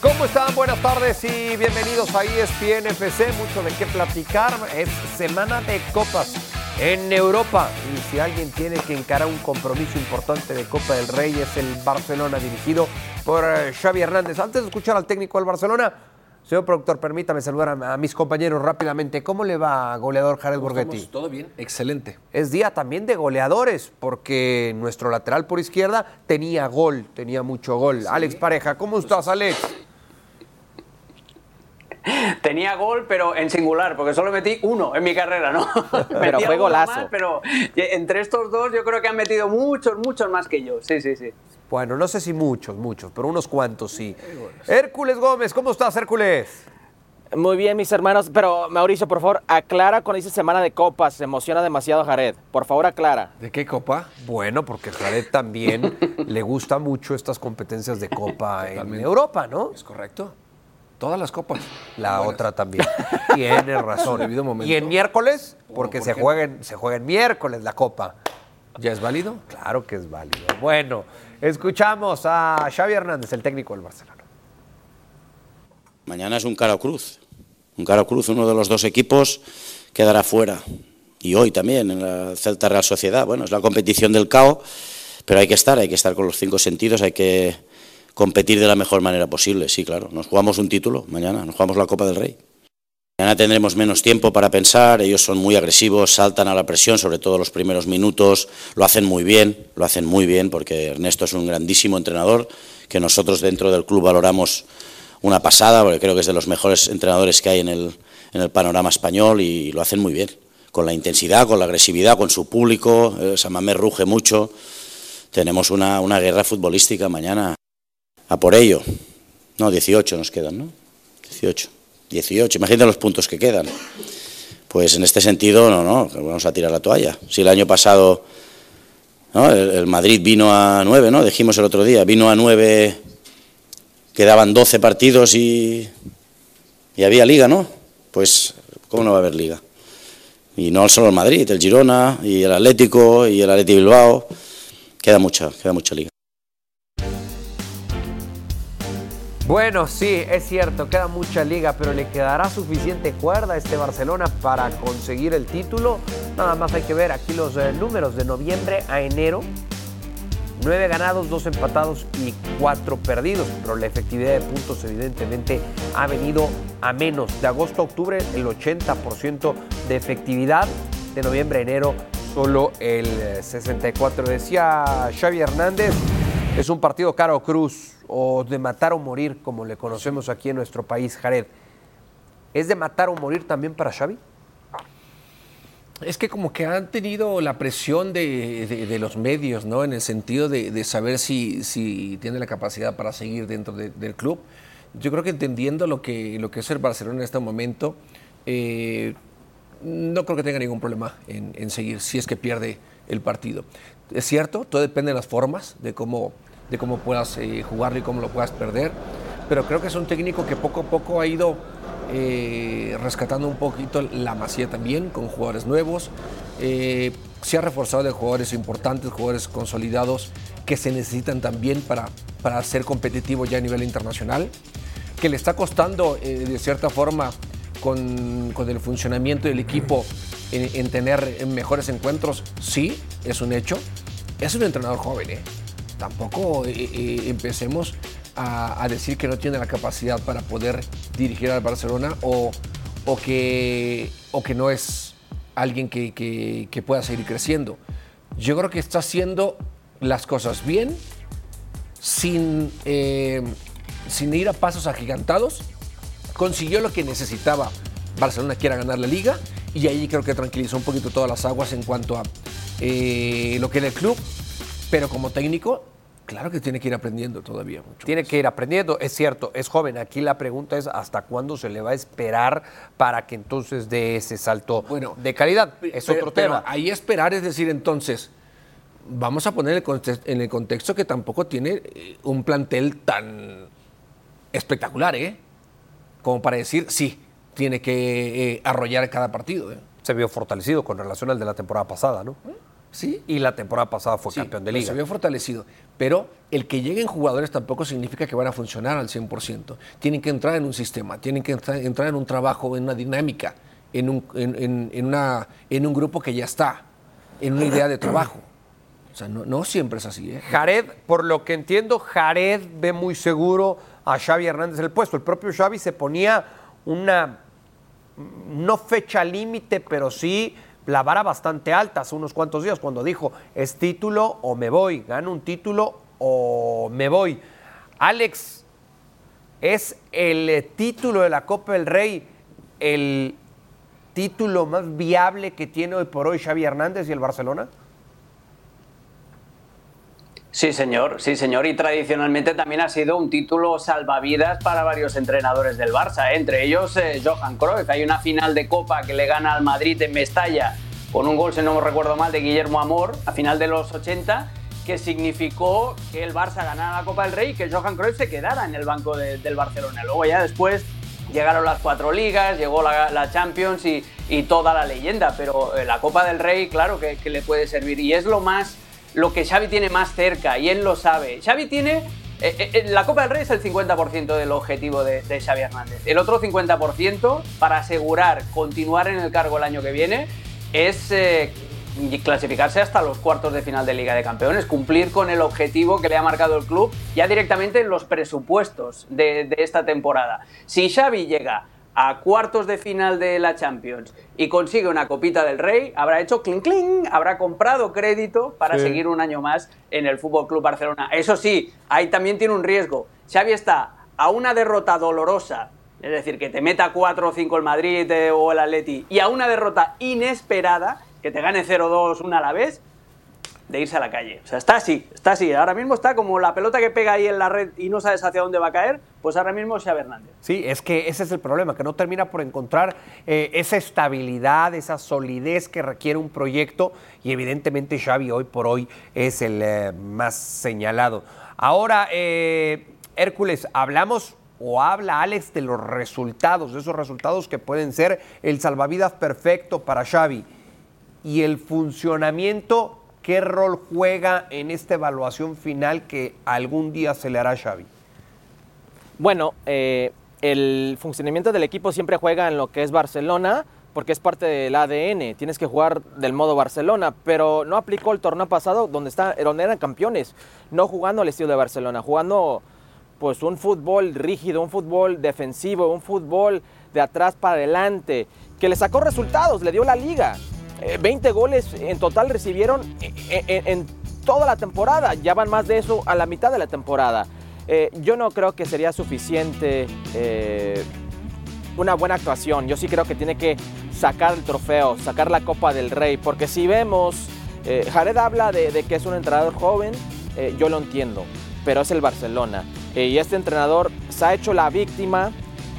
¿Cómo están? Buenas tardes y bienvenidos a E ESPN FC. Mucho de qué platicar. Es semana de copas en Europa. Y si alguien tiene que encarar un compromiso importante de Copa del Rey es el Barcelona dirigido por eh, Xavi Hernández. Antes de escuchar al técnico del Barcelona, señor productor, permítame saludar a, a mis compañeros rápidamente. ¿Cómo le va, goleador Jared Borghetti? Todo bien, excelente. Es día también de goleadores, porque nuestro lateral por izquierda tenía gol, tenía mucho gol. Alex Pareja, ¿cómo estás, Alex? Tenía gol, pero en singular, porque solo metí uno en mi carrera, ¿no? Pero fue golazo. más, pero entre estos dos yo creo que han metido muchos, muchos más que yo. Sí, sí, sí. Bueno, no sé si muchos, muchos, pero unos cuantos sí. Hércules Gómez, ¿cómo estás, Hércules? Muy bien, mis hermanos. Pero, Mauricio, por favor, aclara cuando dice semana de copas. Se emociona demasiado Jared. Por favor, aclara. ¿De qué copa? Bueno, porque Jared también le gusta mucho estas competencias de Copa en. Europa, ¿no? Es correcto. Todas las copas. La Buenas. otra también. Tiene razón. Su debido momento. Y en miércoles, porque ¿por se juega, en, se juega en miércoles la Copa. ¿Ya es válido? Claro que es válido. Bueno, escuchamos a Xavi Hernández, el técnico del Barcelona. Mañana es un cara cruz. Un cara cruz, uno de los dos equipos quedará fuera. Y hoy también, en la Celta Real Sociedad. Bueno, es la competición del CAO, pero hay que estar, hay que estar con los cinco sentidos, hay que competir de la mejor manera posible. Sí, claro, nos jugamos un título mañana, nos jugamos la Copa del Rey. Mañana tendremos menos tiempo para pensar, ellos son muy agresivos, saltan a la presión, sobre todo los primeros minutos, lo hacen muy bien, lo hacen muy bien, porque Ernesto es un grandísimo entrenador, que nosotros dentro del club valoramos una pasada, porque creo que es de los mejores entrenadores que hay en el, en el panorama español y lo hacen muy bien, con la intensidad, con la agresividad, con su público, eh, Samamé ruge mucho, tenemos una, una guerra futbolística mañana, a por ello. No, 18 nos quedan, ¿no? 18. 18, imagínate los puntos que quedan. Pues en este sentido, no, no, vamos a tirar la toalla. Si el año pasado el Madrid vino a 9, ¿no? Dijimos el otro día, vino a 9, quedaban 12 partidos y, y había liga, ¿no? Pues, ¿cómo no va a haber liga? Y no solo el Madrid, el Girona y el Atlético y el Atleti Bilbao. Queda mucha, queda mucha liga. Bueno, sí, es cierto, queda mucha liga, pero ¿le quedará suficiente cuerda a este Barcelona para conseguir el título? Nada más hay que ver aquí los eh, números de noviembre a enero. Nueve ganados, dos empatados y cuatro perdidos, pero la efectividad de puntos evidentemente ha venido a menos. De agosto a octubre el 80% de efectividad, de noviembre a enero solo el eh, 64%. Decía Xavi Hernández, es un partido caro cruz o de matar o morir, como le conocemos aquí en nuestro país, Jared. ¿Es de matar o morir también para Xavi? Es que como que han tenido la presión de, los medios, ¿no? En el sentido de, saber si, tiene la capacidad para seguir dentro de- del club. Yo creo que entendiendo lo que, lo que es el Barcelona en este momento, eh, no creo que tenga ningún problema en seguir si es que pierde el partido. Es cierto, todo depende de las formas, de cómo, de cómo puedas eh, jugarlo y cómo lo puedas perder, pero creo que es un técnico que poco a poco ha ido eh, rescatando un poquito la masía también con jugadores nuevos. Eh, se ha reforzado de jugadores importantes, jugadores consolidados que se necesitan también para, para ser competitivo ya a nivel internacional, que le está costando eh, de cierta forma con, con el funcionamiento del equipo en, en tener mejores encuentros, sí, es un hecho. Es un entrenador joven, ¿eh? Tampoco eh, eh, empecemos a, decir que no tiene la capacidad para poder dirigir al Barcelona o, o, que, o que no es alguien que, que- pueda seguir creciendo. Yo creo que está haciendo las cosas bien, sin, eh, sin ir a pasos agigantados. Consiguió lo que necesitaba. Barcelona quiera ganar la liga y ahí creo que tranquilizó un poquito todas las aguas en cuanto a lo que era el club. Pero como técnico, claro que tiene que ir aprendiendo todavía mucho. Tiene que ir aprendiendo, es cierto, es joven. Aquí la pregunta es hasta cuándo se le va a esperar para que entonces dé ese salto Bueno, de calidad. Es Pero- otro pero tema. ahí esperar es decir, entonces, vamos a poner en el conte- en el contexto que tampoco tiene eh, un plantel tan espectacular, ¿eh? Como para decir, sí, tiene que eh, arrollar cada partido. ¿eh? Se vio fortalecido con relación al de la temporada pasada, ¿no? Sí. Y la temporada pasada fue Sí, campeón de liga. Se vio fortalecido. Pero el que lleguen jugadores tampoco significa que van a funcionar al 100%. Tienen que entrar en un sistema, tienen que entrar, entrar en un trabajo, en una dinámica, en un, en, en- en una, en un grupo que ya está, en una idea de trabajo. O sea, no, no siempre es así. ¿eh? Jared, por lo que entiendo, Jared ve muy seguro a Xavi Hernández en el puesto. El propio Xavi se ponía una, no fecha límite, pero sí la vara bastante alta hace unos cuantos días cuando dijo, es título o me voy, gano un título o me voy. Alex, ¿es el título de la Copa del Rey el título más viable que tiene hoy por hoy Xavi Hernández y el Barcelona? Sí, señor, sí, señor. Y tradicionalmente también ha sido un título salvavidas para varios entrenadores del Barça, ¿eh? entre ellos eh, Johan Cruyff. Hay una final de Copa que le gana al Madrid en Mestalla con un gol, si no me recuerdo mal, de Guillermo Amor a final de los 80, que significó que el Barça ganara la Copa del Rey y que Johan Cruyff se quedara en el banco de- del Barcelona. Luego ya después llegaron las cuatro ligas, llegó la, Champions y, toda la leyenda, pero eh, la Copa del Rey, claro que le puede servir y es lo más lo que Xavi tiene más cerca y él lo sabe. Xavi tiene. eh, eh, la Copa del Rey es el 50% del objetivo de, Xavi Hernández. El otro 50% para asegurar continuar en el cargo el año que viene es eh, clasificarse hasta los cuartos de final de Liga de Campeones, cumplir con el objetivo que le ha marcado el club ya directamente en los presupuestos de, de esta temporada. Si Xavi llega a cuartos de final de la Champions y consigue una copita del Rey, habrá hecho clink clink, habrá comprado crédito para seguir un año más en el Fútbol Club Barcelona. Eso sí, ahí también tiene un riesgo. Xavi está a una derrota dolorosa, es decir, que te meta 4 o 5 el Madrid eh, o el Atleti, y a una derrota inesperada, que te gane 0-2 una a la vez, de irse a la calle. O sea, está así, está así. Ahora mismo está como la pelota que pega ahí en la red y no sabes hacia dónde va a caer, pues ahora mismo Xavi Hernández. Sí, es que ese es el problema, que no termina por encontrar eh, esa estabilidad, esa solidez que requiere un proyecto y evidentemente Xavi hoy por hoy es el eh, más señalado. Ahora, eh, Hércules, hablamos o habla Alex de los resultados, de esos resultados que pueden ser el salvavidas perfecto para Xavi y el funcionamiento, ¿qué rol juega en esta evaluación final que algún día se le hará a Xavi? Bueno, eh, el funcionamiento del equipo siempre juega en lo que es Barcelona, porque es parte del ADN. Tienes que jugar del modo Barcelona, pero no aplicó el torneo pasado donde, está, donde eran campeones, no jugando al estilo de Barcelona, jugando pues un fútbol rígido, un fútbol defensivo, un fútbol de atrás para adelante, que le sacó resultados, le dio la liga. Eh, 20 goles en total recibieron en, toda la temporada, ya van más de eso a la mitad de la temporada. Eh, yo no creo que sería suficiente eh, una buena actuación. Yo sí creo que tiene que sacar el trofeo, sacar la Copa del Rey, porque si vemos, eh, Jared habla de, de que es un entrenador joven, eh, yo lo entiendo, pero es el Barcelona. Eh, y este entrenador se ha hecho la víctima,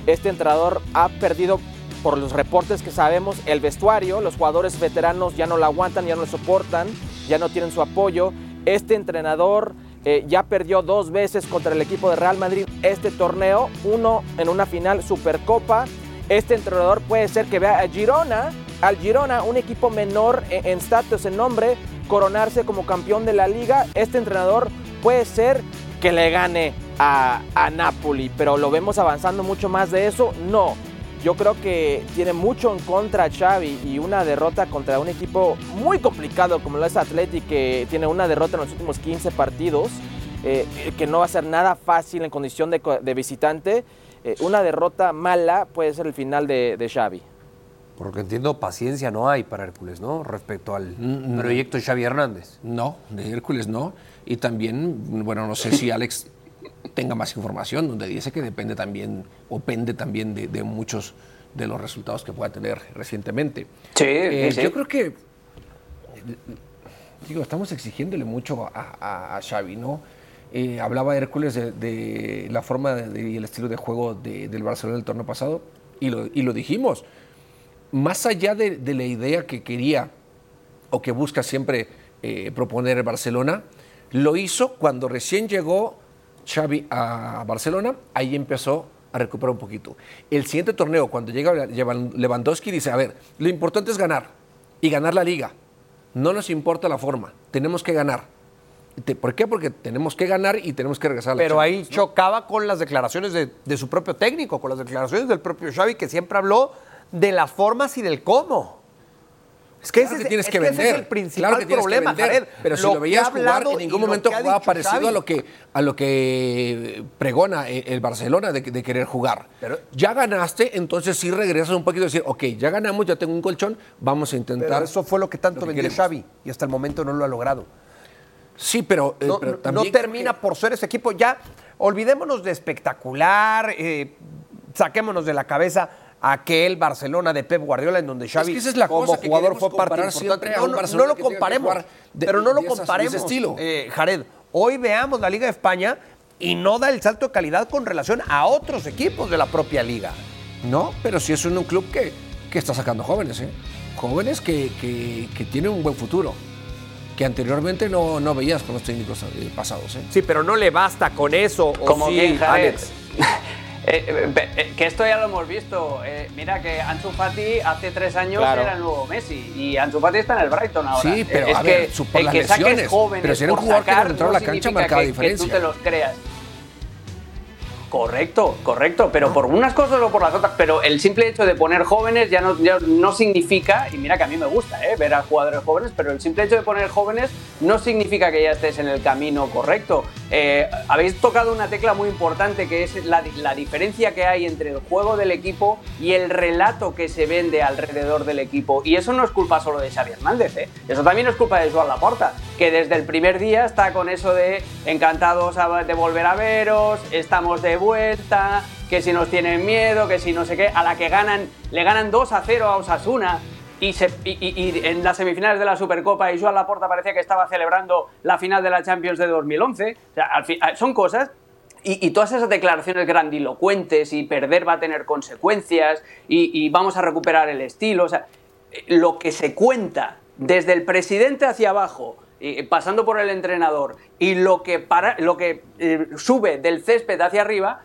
este entrenador ha perdido, por los reportes que sabemos, el vestuario, los jugadores veteranos ya no lo aguantan, ya no lo soportan, ya no tienen su apoyo. Este entrenador eh, ya perdió dos veces contra el equipo de Real Madrid este torneo, uno en una final Supercopa. Este entrenador puede ser que vea a Girona, al Girona, un equipo menor en en estatus, en nombre, coronarse como campeón de la liga. Este entrenador puede ser que le gane a, a Napoli, pero lo vemos avanzando mucho más de eso. No, yo creo que tiene mucho en contra Xavi y una derrota contra un equipo muy complicado como lo es Atleti, que tiene una derrota en los últimos 15 partidos, eh, que no va a ser nada fácil en condición de, visitante. Eh, una derrota mala puede ser el final de, de Xavi. Por lo que entiendo, paciencia no hay para Hércules, ¿no? Respecto al Mm, no. proyecto de Xavi Hernández. No, de Hércules no. Y también, bueno, no sé si Alex tenga más información, donde dice que depende también, o pende también de, de muchos de los resultados que pueda tener recientemente. Sí, Eh, sí. Yo creo que, digo, estamos exigiéndole mucho a, a- a Xavi, ¿no? Eh, hablaba Hércules de, de la forma y el estilo de juego de- del Barcelona del torneo pasado, y lo, y lo dijimos. Más allá de, de la idea que quería o que busca siempre eh, proponer el Barcelona, lo hizo cuando recién llegó Xavi a Barcelona, ahí empezó a recuperar un poquito. El siguiente torneo, cuando llega Lewandowski, dice, a ver, lo importante es ganar y ganar la liga. No nos importa la forma, tenemos que ganar. ¿Por qué? Porque tenemos que ganar y tenemos que regresar a la Pero ahí chocaba con las declaraciones de, de su propio técnico, con las declaraciones del propio Xavi, que siempre habló de las formas y del cómo. Es que, Claro ese, que tienes es que que ese vender. es el principal claro que tienes que problema, vender, Jared. Pero si Lo veías jugar, en ningún momento jugaba parecido Xavi. a lo que a lo que pregona el el Barcelona de, de querer jugar. Pero- ya ganaste, entonces sí regresas un poquito y decir, ok, ya ganamos, ya tengo un colchón, vamos a intentar. Pero eso fue lo que tanto lo vendió queremos. Xavi y hasta el momento no lo ha logrado. Sí, pero, eh, No, pero termina por ser ese equipo. Ya, olvidémonos de espectacular, eh, saquémonos de la cabeza aquel Barcelona de Pep Guardiola en donde Xavi que esa es la como cosa que jugador queremos fue parte importante. No, un no, no lo que que comparemos, de- pero no lo comparemos, estilo. eh, Jared. Hoy veamos la Liga de España y no da el salto de calidad con relación a otros equipos de la propia liga. No, pero sí es un, un club que, que está sacando jóvenes, ¿eh? Jóvenes que, que, que tienen un buen futuro, que anteriormente no, no veías con los técnicos eh, pasados, ¿eh? Sí, pero no le basta con eso. ¿o Como sí? Alex? Eh, eh, eh, que esto ya lo hemos visto. Eh, mira que Ansu Fati hace tres años Claro. era el nuevo Messi y Ansu Fati está en el Brighton ahora. Sí, pero, es a que, ver, por el las que saques lesiones, jóvenes pero si era un jugador que cuando entraba a la no cancha marcaba que- diferencia. Que tú te los creas. Correcto, correcto, pero por unas cosas o por las otras, pero el simple hecho de poner jóvenes ya no, ya no significa, y mira que a mí me gusta ¿eh? ver a jugadores jóvenes, pero el simple hecho de poner jóvenes no significa que ya estés en el camino correcto. Eh, habéis tocado una tecla muy importante que es la, la diferencia que hay entre el juego del equipo y el relato que se vende alrededor del equipo. Y eso no es culpa solo de Xavi Hernández, ¿eh? eso también es culpa de Joan Laporta, que desde el primer día está con eso de encantados de volver a veros, estamos de vuelta, que si nos tienen miedo, que si no sé qué, a la que ganan, le ganan 2 a 0 a Osasuna. Y, se- y- en las semifinales de la Supercopa y Joan Laporta parecía que estaba celebrando la final de la Champions de 2011. O sea, al fin- son cosas y, y todas esas declaraciones grandilocuentes y perder va a tener consecuencias y, y vamos a recuperar el estilo, o sea, lo que se cuenta desde el presidente hacia abajo, pasando por el entrenador, y lo que, para, lo que eh, sube del césped hacia arriba,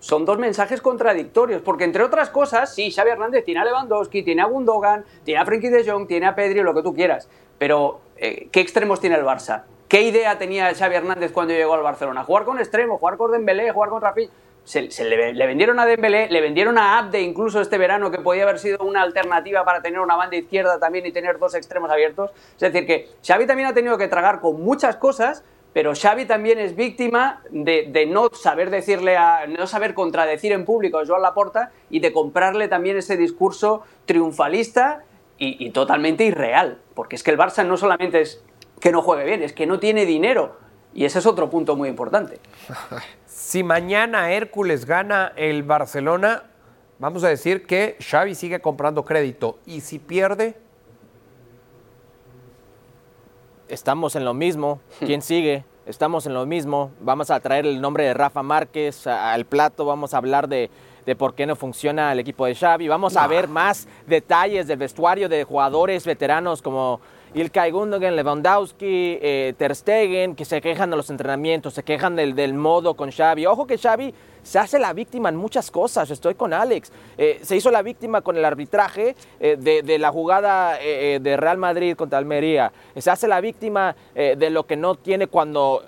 son dos mensajes contradictorios, porque entre otras cosas, sí, Xavi Hernández tiene a Lewandowski, tiene a Gundogan, tiene a Frenkie de Jong, tiene a Pedri, lo que tú quieras, pero eh, ¿qué extremos tiene el Barça? ¿Qué idea tenía Xavi Hernández cuando llegó al Barcelona? Jugar con extremo, jugar con Dembélé, jugar con Rafinha. Se, le, vendieron a Dembélé, le vendieron a Abde incluso este verano, que podía haber sido una alternativa para tener una banda izquierda también y tener dos extremos abiertos. Es decir, que Xavi también ha tenido que tragar con muchas cosas, pero Xavi también es víctima de, de no saber decirle a, no saber contradecir en público a Joan Laporta y de comprarle también ese discurso triunfalista y, y totalmente irreal. Porque es que el Barça no solamente es que no juegue bien, es que no tiene dinero. Y ese es otro punto muy importante. Si mañana Hércules gana el Barcelona, vamos a decir que Xavi sigue comprando crédito. Y si pierde, Estamos en lo mismo. ¿Quién sigue? Estamos en lo mismo. Vamos a traer el nombre de Rafa Márquez al plato. Vamos a hablar de, de por qué no funciona el equipo de Xavi. Vamos a ver más detalles del vestuario de jugadores veteranos como Ilkay Gundogan, Lewandowski, eh, Ter Stegen, que se quejan de los entrenamientos, se quejan del, modo con Xavi. Ojo que Xavi se hace la víctima en muchas cosas. Estoy con Alex. Eh, se hizo la víctima con el arbitraje eh, de, la jugada eh, de Real Madrid contra Almería. Se hace la víctima de lo que no tiene cuando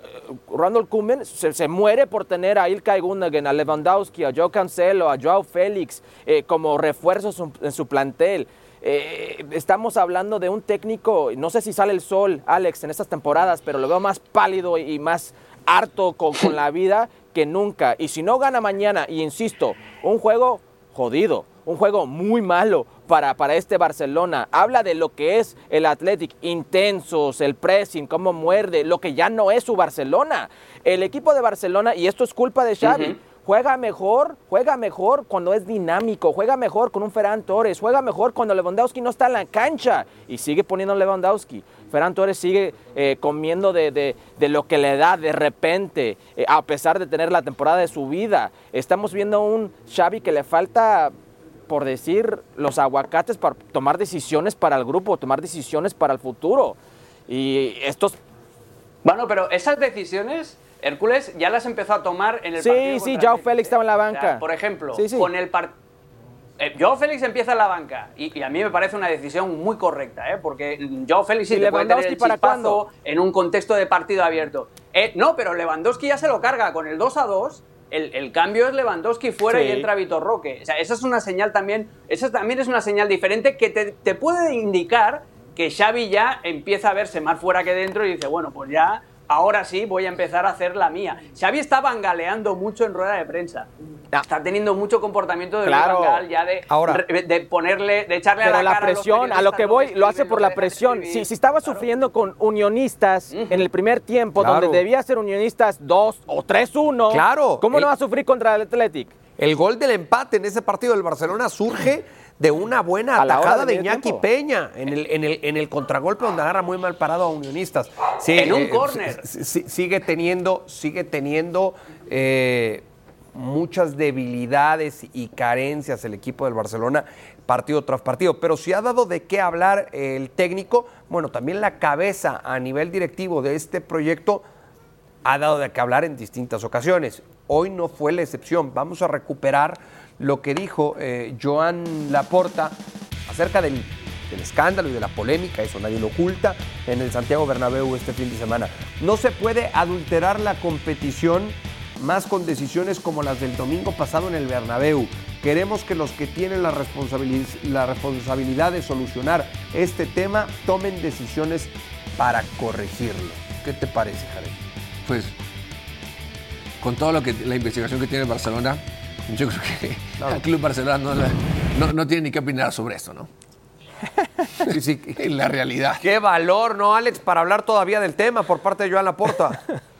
Ronald Koeman se, muere por tener a Ilkay Gundogan, a Lewandowski, a Joe Cancelo, a Joao Félix como refuerzos en su plantel. Eh, estamos hablando de un técnico, no sé si sale el sol, Alex, en estas temporadas, pero lo veo más pálido y más harto con, la vida que nunca. Y si no gana mañana, y insisto, un juego jodido, un juego muy malo para, para este Barcelona. Habla de lo que es el Athletic, intensos, el pressing, cómo muerde, lo que ya no es su Barcelona. El equipo de Barcelona, y esto es culpa de Xavi, Juega mejor, juega mejor cuando es dinámico, juega mejor con un Ferran Torres, juega mejor cuando Lewandowski no está en la cancha y sigue poniendo Lewandowski. Ferran Torres sigue eh, comiendo de, de- de lo que le da de repente, eh, a pesar de tener la temporada de su vida. Estamos viendo un Xavi que le falta, por decir, los aguacates para tomar decisiones para el grupo, tomar decisiones para el futuro. Y estos Bueno, pero esas decisiones, Hércules ya las empezó a tomar en el Sí, partido. sí, contra Joao Félix Betis, estaba en la ¿eh? O banca. sea, por ejemplo, Sí, sí. con el partido. eh, Joao Félix empieza en la banca y, a mí me parece una decisión muy correcta, ¿eh? porque Joao Félix sí te puede tener el para chispazo en un contexto de partido abierto. Eh, no, pero Lewandowski ya se lo carga con el 2 a 2. El, cambio es Lewandowski fuera y entra Vitor Roque. O sea, esa es una señal también, esa también es una señal diferente que te, te puede indicar que Xavi ya empieza a verse más fuera que dentro y dice, bueno, pues ya ahora sí voy a empezar a hacer la mía. Xavi está bangaleando mucho en rueda de prensa. Está teniendo mucho comportamiento de claro. ya de, de, ponerle, de echarle a la, presión, a, lo que voy, lo hace por la presión. Si, si estaba sufriendo con unionistas en el primer tiempo, donde debía ser unionistas 2 o 3-1, claro. ¿cómo no va a sufrir contra el Athletic? El gol del empate en ese partido del Barcelona surge de una buena atajada de, Iñaki Peña en el, en, el, en el contragolpe donde agarra muy mal parado a Unionistas. en un eh, córner. Sigue teniendo, sigue teniendo eh, muchas debilidades y carencias el equipo del Barcelona partido tras partido, pero si ha dado de qué hablar el técnico, bueno, también la cabeza a nivel directivo de este proyecto ha dado de qué hablar en distintas ocasiones. Hoy no fue la excepción. Vamos a recuperar lo que dijo eh, Joan Laporta acerca del, escándalo y de la polémica, eso nadie lo oculta, en el Santiago Bernabéu este fin de semana. No se puede adulterar la competición más con decisiones como las del domingo pasado en el Bernabéu. Queremos que los que tienen la, la responsabilidad de solucionar este tema tomen decisiones para corregirlo. ¿Qué te parece, Jared? Pues con todo lo que la investigación que tiene Barcelona, yo creo que el Club Barcelona no, no, tiene ni que opinar sobre esto, ¿no? Sí, la realidad. Qué valor, ¿no, Alex, para hablar todavía del tema por parte de Joan Laporta?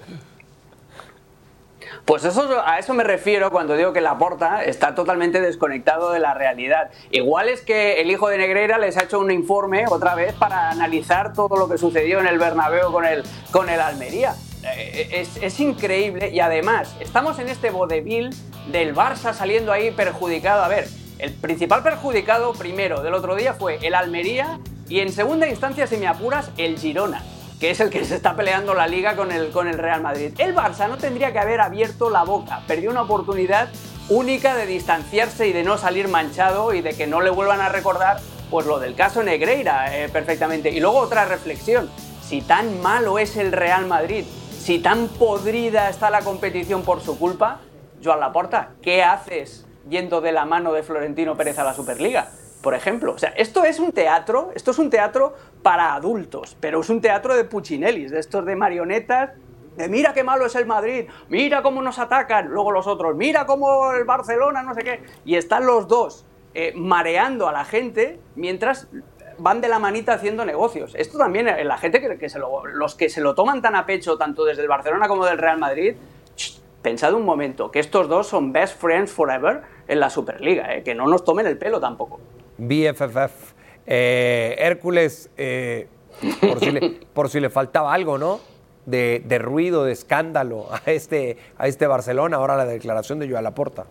Pues eso, a eso me refiero cuando digo que Laporta está totalmente desconectado de la realidad. Igual es que el hijo de Negreira les ha hecho un informe otra vez para analizar todo lo que sucedió en el Bernabéu con el, con el Almería. Eh, es, es, increíble y además estamos en este vodevil del Barça saliendo ahí perjudicado. A ver, el principal perjudicado primero del otro día fue el Almería y en segunda instancia, si me apuras, el Girona, que es el que se está peleando la liga con el, con el Real Madrid. El Barça no tendría que haber abierto la boca, perdió una oportunidad única de distanciarse y de no salir manchado y de que no le vuelvan a recordar pues lo del caso Negreira eh, perfectamente. Y luego otra reflexión, si tan malo es el Real Madrid, si tan podrida está la competición por su culpa, Joan Laporta, ¿qué haces yendo de la mano de Florentino Pérez a la Superliga? Por ejemplo, o sea, esto es un teatro, esto es un teatro para adultos, pero es un teatro de puchinellis, de estos de marionetas, de mira qué malo es el Madrid, mira cómo nos atacan, luego los otros, mira cómo el Barcelona, no sé qué, y están los dos eh, mareando a la gente mientras van de la manita haciendo negocios. Esto también, eh, la gente que, los que se lo toman tan a pecho, tanto desde el Barcelona como del Real Madrid, pensad un momento, que estos dos son best friends forever en la Superliga, eh, que no nos tomen el pelo tampoco. BFFF. Eh, Hércules, por, si le, por, si le, faltaba algo, ¿no? De, de, ruido, de escándalo a este, a este Barcelona, ahora la declaración de Joan Laporta.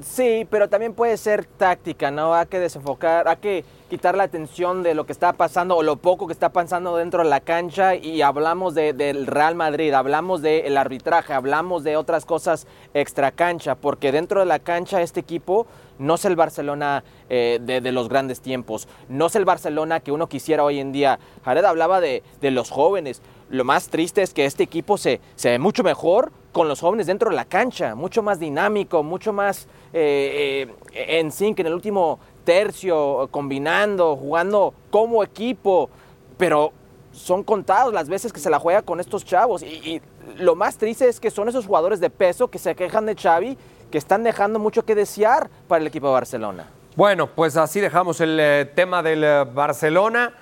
Sí, pero también puede ser táctica, ¿no? Hay que desenfocar, hay que quitar la atención de lo que está pasando o lo poco que está pasando dentro de la cancha y hablamos del Real Madrid, hablamos del arbitraje, hablamos de otras cosas extra cancha, porque dentro de la cancha este equipo no es el Barcelona eh, de, los grandes tiempos, no es el Barcelona que uno quisiera hoy en día. Jared hablaba de, los jóvenes, lo más triste es que este equipo se, se ve mucho mejor con los jóvenes dentro de la cancha, mucho más dinámico, mucho más eh, eh, en sync en el último tercio, combinando, jugando como equipo, pero son contados las veces que se la juega con estos chavos y, lo más triste es que son esos jugadores de peso que se quejan de Xavi, que están dejando mucho que desear para el equipo de Barcelona. Bueno, pues así dejamos el eh, tema del Barcelona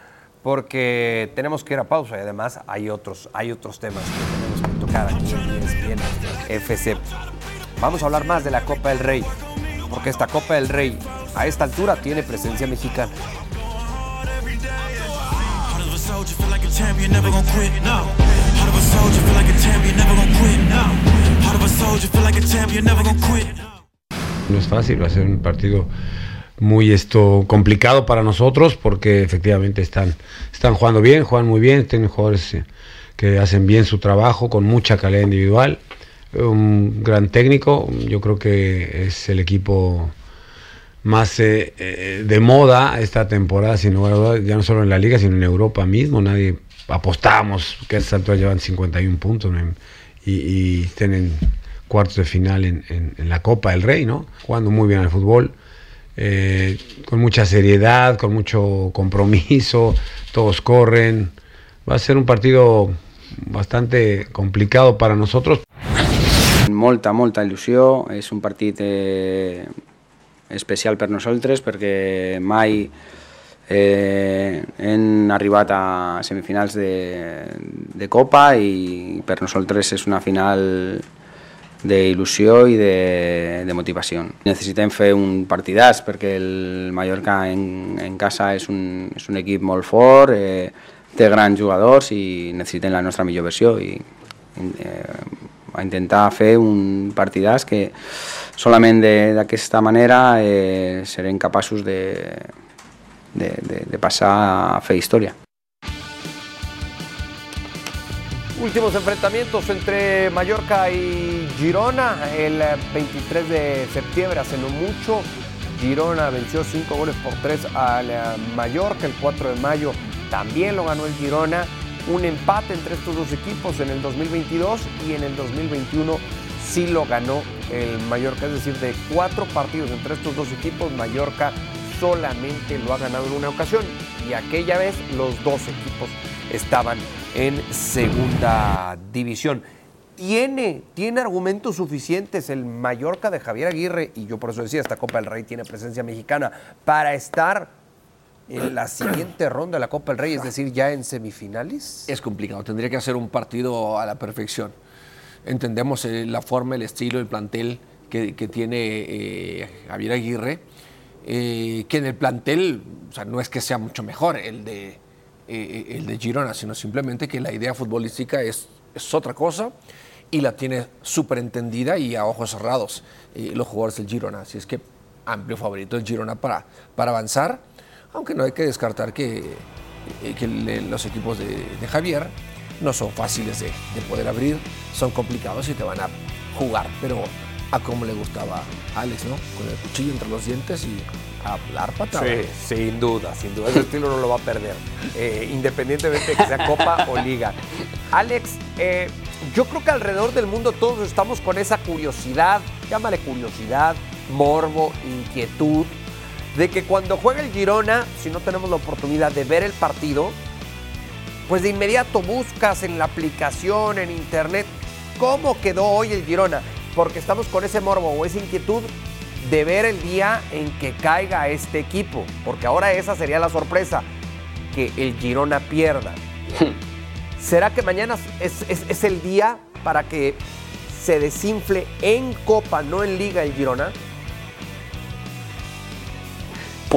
porque tenemos que ir a pausa y además hay otros, hay otros temas que tenemos que tocar aquí en FC. Vamos a hablar más de la Copa del Rey, porque esta Copa del Rey a esta altura tiene presencia mexicana. No es fácil, va a ser un partido muy esto complicado para nosotros porque efectivamente están, están jugando bien, juegan muy bien, tienen jugadores que hacen bien su trabajo con mucha calidad individual un gran técnico, yo creo que es el equipo más eh, eh, de moda esta temporada, sin lugar ya no solo en la liga, sino en Europa mismo. Nadie apostamos que a esta altura llevan 51 puntos y, y estén en cuartos de final en, la Copa del Rey, ¿no? Jugando muy bien al fútbol, eh, con mucha seriedad, con mucho compromiso, todos corren. Va a ser un partido bastante complicado para nosotros. Molta, molta ilusión, és un partit eh, especial per nosaltres perquè mai eh, hem arribat a semifinals de, de Copa i per nosaltres és una final d'il·lusió i de, de motivació. Necessitem fer un partidàs perquè el Mallorca en, en casa és un, és un equip molt fort, eh, té grans jugadors i necessitem la nostra millor versió i eh, a intentar fer un partidàs que solament d'aquesta manera eh, serem capaços de, de, de, de passar a fer història. Últimos enfrentamientos entre Mallorca y Girona el 23 de septiembre, hace no mucho. Girona venció 5 goles por 3 al Mallorca. El 4 de mayo también lo ganó el Girona un empate entre estos dos equipos en el 2022 y en el 2021 sí lo ganó el Mallorca, es decir, de cuatro partidos entre estos dos equipos, Mallorca solamente lo ha ganado en una ocasión y aquella vez los dos equipos estaban en segunda división. Tiene, tiene argumentos suficientes el Mallorca de Javier Aguirre, y yo por eso decía, esta Copa del Rey tiene presencia mexicana, para estar en la siguiente ronda de la Copa del Rey, es decir, ya en semifinales? Es complicado, tendría que hacer un partido a la perfección. Entendemos eh, la forma, el estilo, el plantel que, tiene eh, Javier Aguirre, eh, que en el plantel, o sea, no es que sea mucho mejor el de, el de Girona, sino simplemente que la idea futbolística es, es otra cosa y la tiene súper entendida y a ojos cerrados los jugadores del Girona. Así es que amplio favorito el Girona para, para avanzar aunque no hay que descartar que, eh, los equipos de, Javier no son fáciles de, poder abrir, son complicados y te van a jugar, pero a como le gustaba Alex, ¿no? Con el cuchillo entre los dientes y hablar patada. Sí, sin duda, sin duda. Ese estilo no lo va a perder, eh, independientemente de que sea Copa o Liga. Alex, eh, yo creo que alrededor del mundo todos estamos con esa curiosidad, llámale curiosidad, morbo, inquietud, de que cuando juega el Girona, si no tenemos la oportunidad de ver el partido, pues de inmediato buscas en la aplicación, en internet, cómo quedó hoy el Girona, porque estamos con ese morbo o esa inquietud de ver el día en que caiga este equipo, porque ahora esa sería la sorpresa, que el Girona pierda. ¿Será que mañana es, es el día para que se desinfle en Copa, no en Liga el Girona?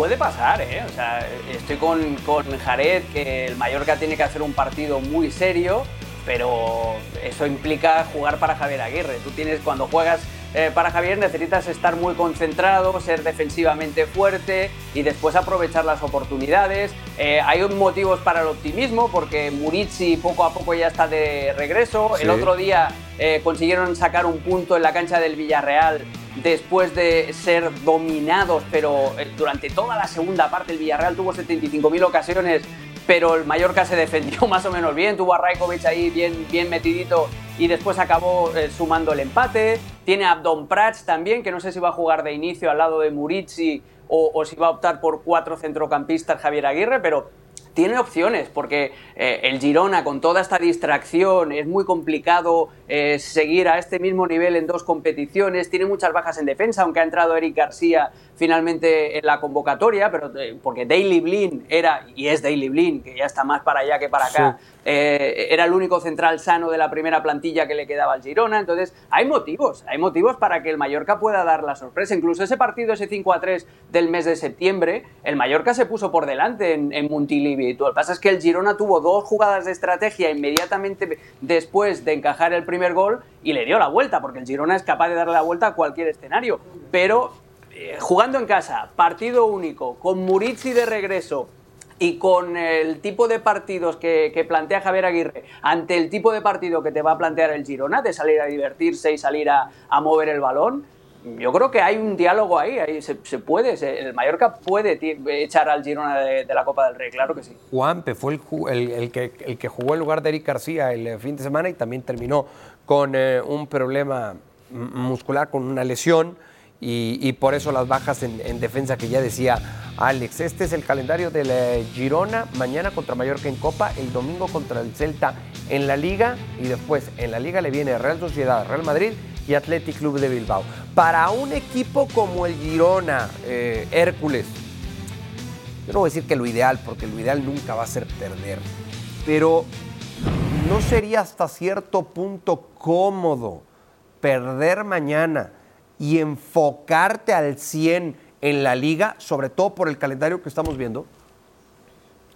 Puede pasar, ¿eh? O sea, estoy con, con Jared que el Mallorca tiene que hacer un partido muy serio, pero eso implica jugar para Javier Aguirre. Tú tienes, cuando juegas eh, para Javier necesitas estar muy concentrado, ser defensivamente fuerte y después aprovechar las oportunidades. Eh, hay motivos para el optimismo porque Murici poco a poco ya está de regreso. El otro día eh, consiguieron sacar un punto en la cancha del Villarreal después de ser dominados, pero eh, durante toda la segunda parte el Villarreal tuvo 75.000 ocasiones, pero el Mallorca se defendió más o menos bien, tuvo a Rajkovic ahí bien, bien metidito y después acabó eh, sumando el empate. Tiene a Abdon Prats también, que no sé si va a jugar de inicio al lado de Muritzi o, o si va a optar por cuatro centrocampistas Javier Aguirre, pero tiene opciones, porque eh, el Girona con toda esta distracción es muy complicado eh, seguir a este mismo nivel en dos competiciones, tiene muchas bajas en defensa, aunque ha entrado Eric García finalmente en la convocatoria, pero eh, porque Daily Blin era, y es Daily Blin, que ya está más para allá que para acá, eh, era el único central sano de la primera plantilla que le quedaba al Girona. Entonces, hay motivos, hay motivos para que el Mallorca pueda dar la sorpresa. Incluso ese partido, ese 5 a 3 del mes de septiembre, el Mallorca se puso por delante en, en Montilivi. Lo que pasa es que el Girona tuvo dos jugadas de estrategia inmediatamente después de encajar el primer gol y le dio la vuelta, porque el Girona es capaz de darle la vuelta a cualquier escenario. Pero eh, jugando en casa, partido único, con Murizzi de regreso, y con el tipo de partidos que, plantea Javier Aguirre, ante el tipo de partido que te va a plantear el Girona, de salir a divertirse y salir a, mover el balón, yo creo que hay un diálogo ahí, ahí se, puede, el Mallorca puede echar al Girona de, la Copa del Rey, claro que sí. Juanpe fue el, que, el que jugó en lugar de Eric García el eh, fin de semana y también terminó con eh, un problema muscular, con una lesión y, por eso las bajas en, defensa que ya decía Alex. Este es el calendario del eh, Girona, mañana contra Mallorca en Copa, el domingo contra el Celta en la Liga y después en la Liga le viene Real Sociedad, Real Madrid y Athletic Club de Bilbao. Para un equipo como el Girona, eh, Hércules, yo no voy a decir que lo ideal, porque lo ideal nunca va a ser perder, pero no sería hasta cierto punto cómodo perder mañana y enfocarte al 100 en la liga, sobre todo por el calendario que estamos viendo?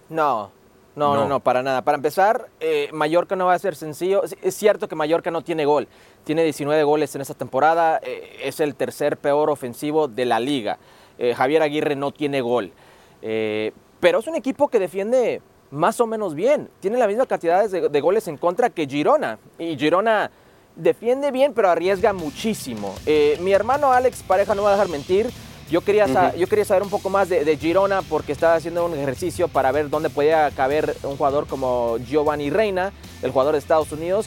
No, no, no, no, para nada. Para empezar, eh, Mallorca no va a ser sencillo. Es cierto que Mallorca no tiene gol. Tiene 19 goles en esta temporada. Eh, es el tercer peor ofensivo de la liga. Eh, Javier Aguirre no tiene gol. pero es un equipo que defiende más o menos bien. Tiene la misma cantidad de, de goles en contra que Girona. Y Girona defiende bien, pero arriesga muchísimo. Eh, mi hermano Alex Pareja no va a dejar mentir. Yo quería, yo quería saber un poco más de, Girona porque estaba haciendo un ejercicio para ver dónde podía caber un jugador como Giovanni Reina, el jugador de Estados Unidos,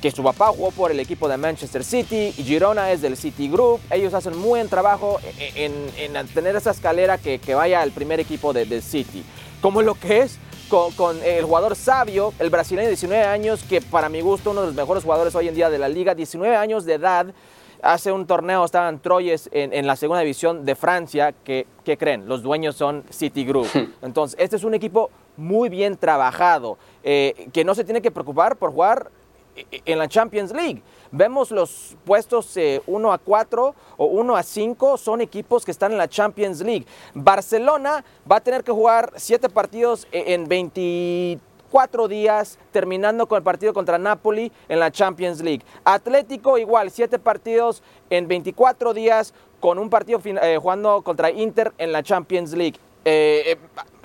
que su papá jugó por el equipo de Manchester City y Girona es del City Group. Ellos hacen muy buen trabajo en, tener esa escalera que, vaya al primer equipo de, de City. Como lo que es con, el jugador Sabio, el brasileño de 19 años, que para mi gusto uno de los mejores jugadores hoy en día de la liga, 19 años de edad. Hace un torneo estaban Troyes en, la segunda división de Francia, que, creen? Los dueños son City Group. Entonces, este es un equipo muy bien trabajado, eh, que no se tiene que preocupar por jugar en la Champions League. Vemos los puestos 1 eh, a 4 o 1 a 5 son equipos que están en la Champions League. Barcelona va a tener que jugar 7 partidos e, en 24 días, terminando con el partido contra Napoli en la Champions League. Atlético igual, 7 partidos en 24 días con un partido eh, jugando contra Inter en la Champions League. Eh,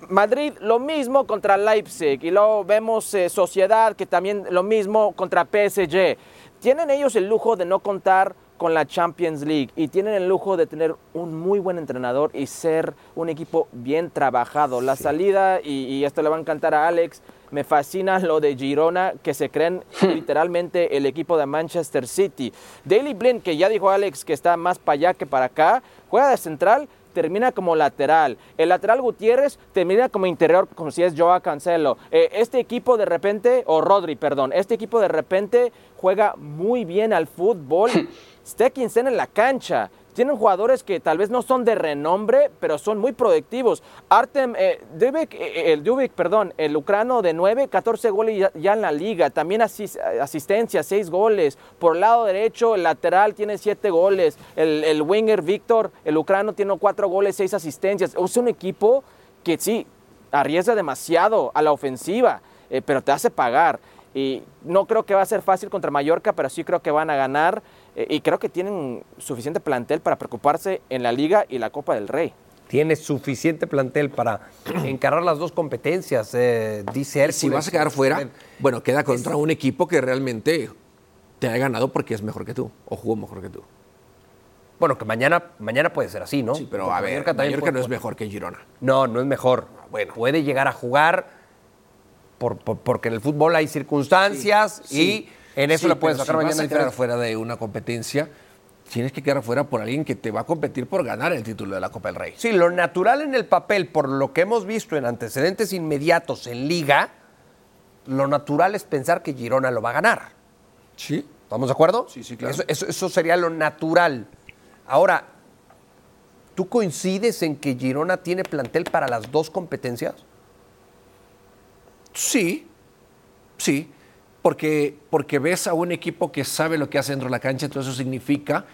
Madrid lo mismo contra Leipzig y luego vemos Sociedad que también lo mismo contra PSG. Tienen ellos el lujo de no contar con la Champions League y tienen el lujo de tener un muy buen entrenador y ser un equipo bien trabajado. La salida, y, esto le va a encantar a Alex, me fascina lo de Girona, que se creen literalmente el equipo de Manchester City. Daily Blind, que ya dijo Alex que está más para allá que para acá, juega de central termina como lateral. El lateral Gutiérrez termina como interior, como si es Joa Cancelo. Eh, este equipo de repente, o Rodri, perdón, este equipo de repente juega muy bien al fútbol. Esté en la cancha tienen jugadores que tal vez no son de renombre, pero son muy productivos. Artem eh, Dubik, eh, el Dubik, perdón, el ucrano de 9, 14 goles ya, en la liga, también asistencia, 6 goles. Por el lado derecho, el lateral tiene 7 goles. El, winger Víctor, el ucrano, tiene 4 goles, 6 asistencias. Es un equipo que sí, arriesga demasiado a la ofensiva, eh, pero te hace pagar. Y no creo que va a ser fácil contra Mallorca, pero sí creo que van a ganar. Eh, y creo que tienen suficiente plantel para preocuparse en la Liga y la Copa del Rey. Tiene suficiente plantel para encarar las dos competencias, eh, dice Hércules. Si vas a quedar fuera, bueno, queda contra un equipo que realmente te ha ganado porque es mejor que tú o jugó mejor que tú. Bueno, que mañana, mañana puede ser así, ¿no? Sí, pero a ver, Mallorca, no es mejor que Girona. No, no es mejor. Bueno. Puede llegar a jugar porque en el fútbol hay circunstancias y en eso le puedes sacar mañana. Si quedar fuera de una competencia, tienes que quedar fuera por alguien que te va a competir por ganar el título de la Copa del Rey. Sí, lo natural en el papel, por lo que hemos visto en antecedentes inmediatos en Liga, lo natural es pensar que Girona lo va a ganar. Sí. ¿Estamos de acuerdo? Sí, sí, claro. Eso, sería lo natural. Ahora, ¿tú coincides en que Girona tiene plantel para las dos competencias? Sí, sí porque, porque ves a un equipo que sabe lo que hace dentro de la cancha, entonces eso significa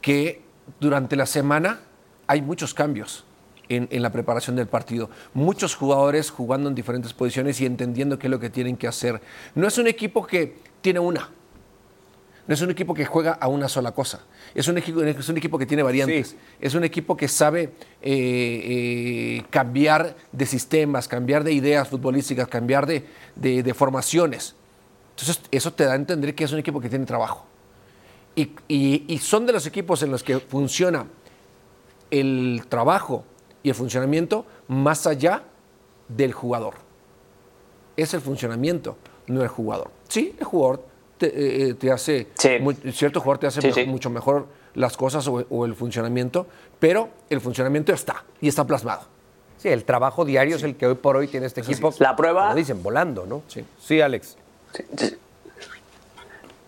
que durante la semana hay muchos cambios. En, la preparación del partido. Muchos jugadores jugando en diferentes posiciones y entendiendo qué es lo que tienen que hacer. No es un equipo que tiene una. no es un equipo que juega a una sola cosa. Es un equipo, es un equipo que tiene variantes. Es un equipo que sabe eh, eh, cambiar de sistemas, cambiar de ideas futbolísticas, cambiar de, de, formaciones. Entonces, eso te da a entender que es un equipo que tiene trabajo. Y, y son de los equipos en los que funciona el trabajo y el funcionamiento más allá del jugador. Es el funcionamiento, no el jugador. Sí, el jugador te, eh, hace, cierto jugador te hace mucho mejor las cosas o, el funcionamiento, pero el funcionamiento está y está plasmado. Sí, el trabajo diario es el que hoy por hoy tiene este equipo. La prueba. Lo dicen volando, ¿no? Sí, sí Alex.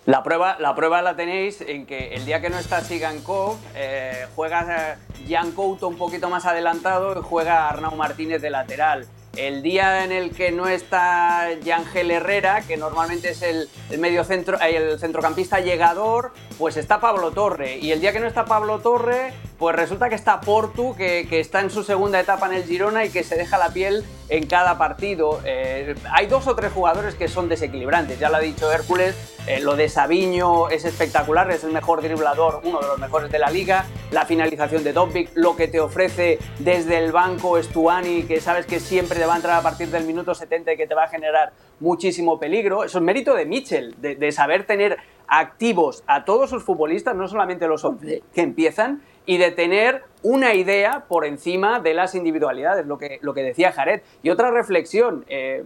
La prueba, la prueba la tenéis en que el día que no está Sigankov, eh, juega Jan Couto un poquito más adelantado y juega Arnau Martínez de lateral. El día en el que no está Yangel Herrera, que normalmente es el, medio centro, eh, el centrocampista llegador, pues está Pablo Torre. Y el día que no está Pablo Torre, pues resulta que está Portu, que, está en su segunda etapa en el Girona y que se deja la piel en cada partido. Eh, hay dos o tres jugadores que son desequilibrantes, ya lo ha dicho Hércules. Eh, lo de Sabiño es espectacular, es el mejor driblador, uno de los mejores de la liga. La finalización de Dobbik, lo que te ofrece desde el banco Stuani, que sabes que siempre te va a entrar a partir del minuto 70 y que te va a generar muchísimo peligro. Eso es mérito de Mitchell, de, saber tener activos a todos sus futbolistas, no solamente los que empiezan, y de tener una idea por encima de las individualidades, lo que, lo que decía Jared. Y otra reflexión, eh,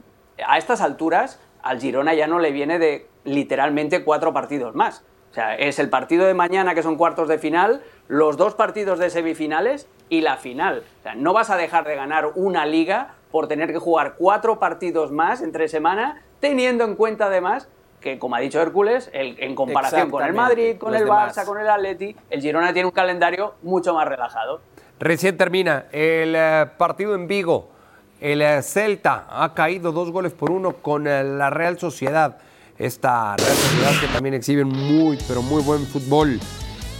a estas alturas al Girona ya no le viene de literalmente cuatro partidos más. O sea, es el partido de mañana, que son cuartos de final, los dos partidos de semifinales y la final. O sea, no vas a dejar de ganar una liga por tener que jugar cuatro partidos más entre semana, teniendo en cuenta además que, como ha dicho Hércules, en comparación con el Madrid, con el Barça, con el Atleti, el Girona tiene un calendario mucho más relajado. Recién termina el eh, partido en Vigo. El eh, Celta ha caído dos goles por uno con eh, la Real Sociedad. Esta Real Sociedad que también exhibe muy, pero muy buen fútbol.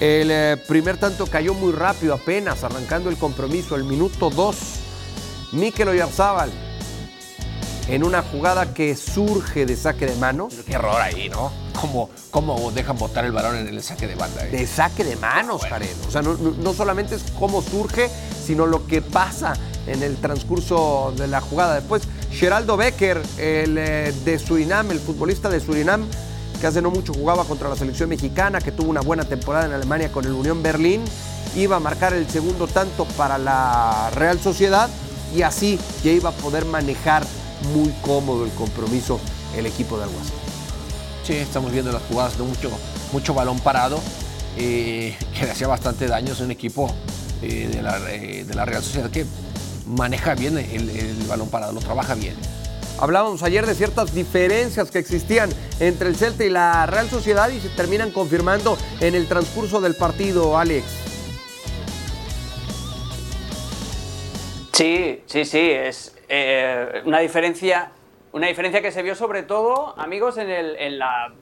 El primer tanto cayó muy rápido, apenas arrancando el compromiso. El minuto 2, Mikel Oyarzábal en una jugada que surge de saque de manos. qué error ahí, ¿no? ¿Cómo, cómo dejan botar el balón en el saque de banda? De saque de manos, Jared. O sea, no, no, solamente es cómo surge, sino lo que pasa en el transcurso de la jugada. Después, Geraldo Becker, el eh, de Surinam, el futbolista de Surinam, que hace no mucho jugaba contra la selección mexicana, que tuvo una buena temporada en Alemania con el Unión Berlín, iba a marcar el segundo tanto para la Real Sociedad y así ya iba a poder manejar muy cómodo el compromiso el equipo de Alguacil. Sí, estamos viendo las jugadas de mucho, mucho balón parado, eh, que le hacía bastante daño a un equipo eh, de, la, de la Real Sociedad que maneja bien el, balón parado, lo trabaja bien. Hablábamos ayer de ciertas diferencias que existían entre el Celta y la Real Sociedad y se terminan confirmando en el transcurso del partido, Alex. Sí, sí, sí, es eh, una diferencia, una diferencia que se vio sobre todo, amigos, en, la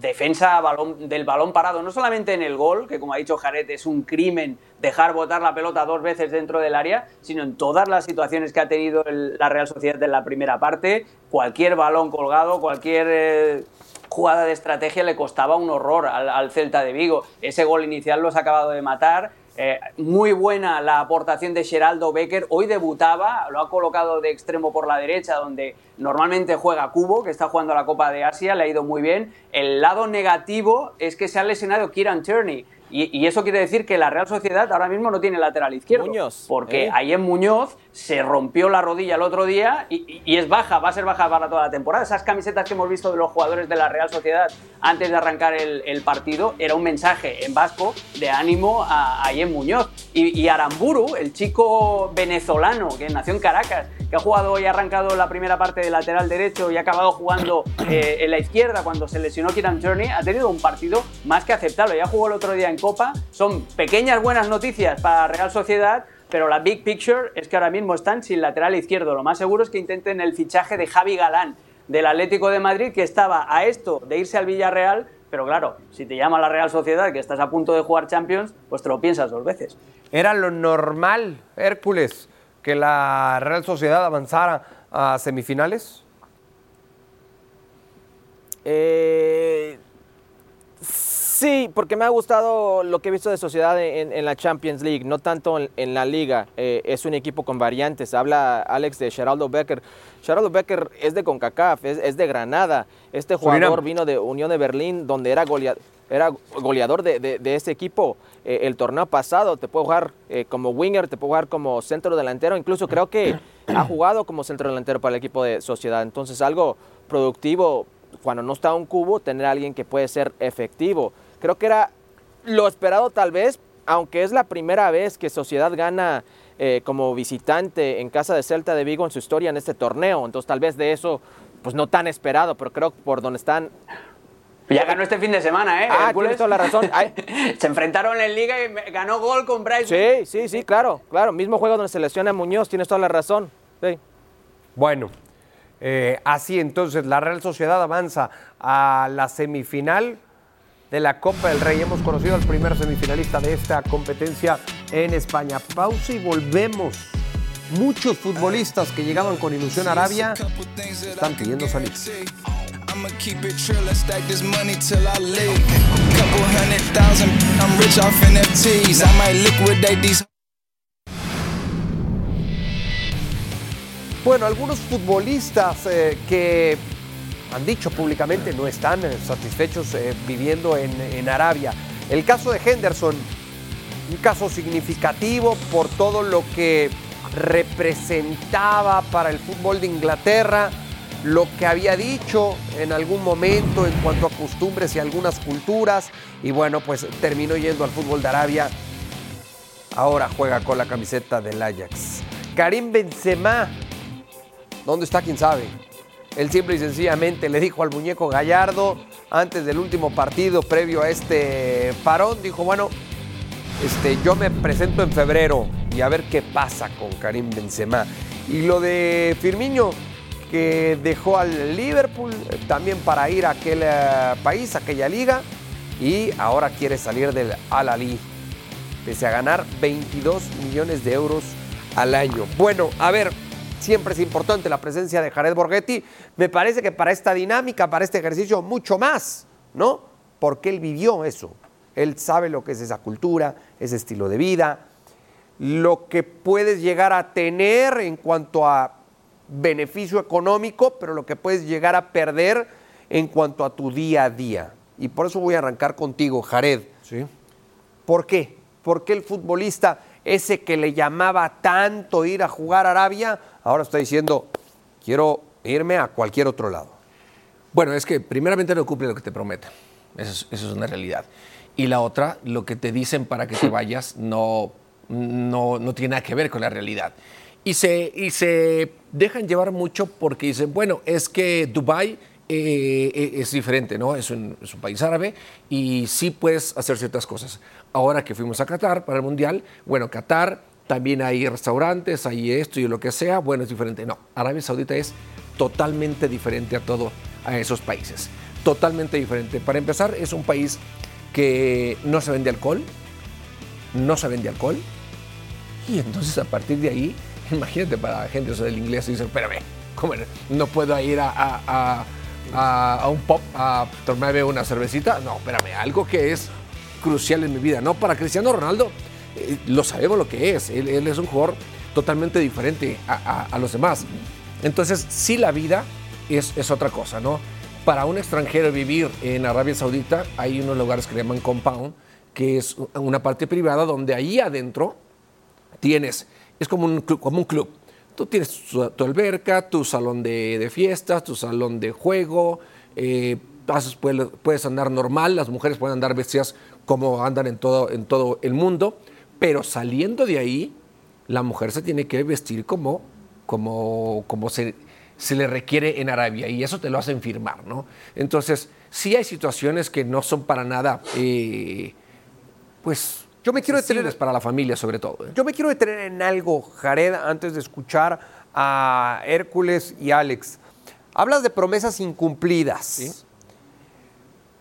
defensa del balón parado, no solamente en el gol, que como ha dicho Jared es un crimen dejar botar la pelota dos veces dentro del área, sino en todas las situaciones que ha tenido la Real Sociedad en la primera parte, cualquier balón colgado, cualquier eh, jugada de estrategia le costaba un horror al, Celta de Vigo. Ese gol inicial lo ha acabado de matar. Eh, muy buena la aportación de Geraldo Becker. Hoy debutaba, lo ha colocado de extremo por la derecha, donde normalmente juega Cubo, que está jugando la Copa de Asia, le ha ido muy bien. El lado negativo es que se ha lesionado Kieran Turney y, eso quiere decir que la Real Sociedad ahora mismo no tiene lateral izquierdo. Muñoz. Porque ¿eh? ahí en Muñoz se rompió la rodilla el otro día y, es baja, va a ser baja para toda la temporada. Esas camisetas que hemos visto de los jugadores de la Real Sociedad antes de arrancar el, partido era un mensaje en vasco de ánimo a, a Muñoz. Y, y Aramburu, el chico venezolano que nació en Caracas, que ha jugado y ha arrancado la primera parte de lateral derecho y ha acabado jugando eh, en la izquierda cuando se lesionó Kieran Journey, ha tenido un partido más que aceptable. Ya jugó el otro día en Copa. Son pequeñas buenas noticias para Real Sociedad, pero la big picture es que ahora mismo están sin lateral izquierdo. Lo más seguro es que intenten el fichaje de Javi Galán del Atlético de Madrid, que estaba a esto de irse al Villarreal, pero claro, si te llama la Real Sociedad, que estás a punto de jugar Champions, pues te lo piensas dos veces. Era lo normal, Hércules, que la Real Sociedad avanzara a semifinales? Eh, Sí, porque me ha gustado lo que he visto de Sociedad en, la Champions League, no tanto en, la liga. Eh, es un equipo con variantes. Habla Alex de Geraldo Becker. Geraldo Becker es de CONCACAF, es, de Granada. Este jugador vino de Unión de Berlín, donde era goleador, era goleador de, ese equipo eh, el torneo pasado. Te puede jugar eh, como winger, te puede jugar como centro delantero. Incluso creo que ha jugado como centro delantero para el equipo de Sociedad. Entonces, algo productivo cuando no está un cubo, tener a alguien que puede ser efectivo. Creo que era lo esperado tal vez, aunque es la primera vez que Sociedad gana eh, como visitante en casa de Celta de Vigo en su historia en este torneo. Entonces tal vez de eso, pues no tan esperado, pero creo que por donde están ya ganó este fin de semana, ¿eh? Ah, tienes toda la razón. se enfrentaron en Liga y ganó gol con Bryce. Sí, sí, sí, claro, claro. Mismo juego donde se lesiona Muñoz, tienes toda la razón. Sí. Bueno, eh, así entonces la Real Sociedad avanza a la semifinal de la Copa del Rey. Hemos conocido al primer semifinalista de esta competencia en España. Pausa y volvemos. Muchos futbolistas que llegaban con ilusión a Arabia están pidiendo salir. Bueno, algunos futbolistas eh, que han dicho públicamente no están eh, satisfechos eh, viviendo en, Arabia. El caso de Henderson, un caso significativo por todo lo que representaba para el fútbol de Inglaterra, lo que había dicho en algún momento en cuanto a costumbres y algunas culturas, y bueno, pues terminó yendo al fútbol de Arabia. Ahora juega con la camiseta del Ajax. Karim Benzema ¿Dónde está? ¿Quién sabe? Él simple y sencillamente le dijo al muñeco Gallardo antes del último partido previo a este parón, dijo, bueno, este, yo me presento en febrero y a ver qué pasa con Karim Benzema. Y lo de Firmino, que dejó al Liverpool eh, también para ir a aquel eh, país, a aquella liga, y ahora quiere salir del Al-Ali, pese a ganar 22 millones de euros al año. Bueno, a ver, siempre es importante la presencia de Jared Borghetti. Me parece que para esta dinámica, para este ejercicio, mucho más, ¿no? Porque él vivió eso. Él sabe lo que es esa cultura, ese estilo de vida, lo que puedes llegar a tener en cuanto a beneficio económico, pero lo que puedes llegar a perder en cuanto a tu día a día. Y por eso voy a arrancar contigo, Jared. Sí. ¿Por qué? ¿Por qué el futbolista ese que le llamaba tanto ir a jugar a Arabia, ahora está diciendo, quiero irme a cualquier otro lado. Bueno, es que primeramente no cumple lo que te prometen. Eso es, una realidad. Y la otra, lo que te dicen para que te vayas no, no, no tiene nada que ver con la realidad. Y se, y se dejan llevar mucho porque dicen, bueno, es que Dubái eh, eh, es diferente, ¿no? Es un, país árabe y sí puedes hacer ciertas cosas. Ahora que fuimos a Qatar para el Mundial, bueno, Qatar también hay restaurantes, hay esto y lo que sea, bueno, es diferente. No, Arabia Saudita es totalmente diferente a todo, a esos países. Totalmente diferente. Para empezar, es un país que no se vende alcohol, no se vende alcohol. Y entonces a partir de ahí, imagínate para la gente, eso del inglés, dice, espérame, ¿cómo no puedo ir a, un pop a tomarme una cervecita. No, espérame, algo que es crucial en mi vida. No, para Cristiano Ronaldo eh, lo sabemos lo que es. Él, es un jugador totalmente diferente a, los demás. Entonces, sí, la vida es, es, otra cosa, ¿no? Para un extranjero vivir en Arabia Saudita, hay unos lugares que llaman compound, que es una parte privada donde ahí adentro tienes, es como un, como un club Tú tienes tu, alberca, tu salón de, fiestas, tu salón de juego, eh, puedes, andar normal, las mujeres pueden andar vestidas como andan en todo, en todo el mundo, pero saliendo de ahí, la mujer se tiene que vestir como, como, como se, se le requiere en Arabia y eso te lo hacen firmar, ¿no? Entonces, sí hay situaciones que no son para nada, eh, pues yo me quiero detener. para la familia, sobre todo. ¿eh? Yo me quiero detener en algo, Jared, antes de escuchar a Hércules y Alex. Hablas de promesas incumplidas. ¿Sí?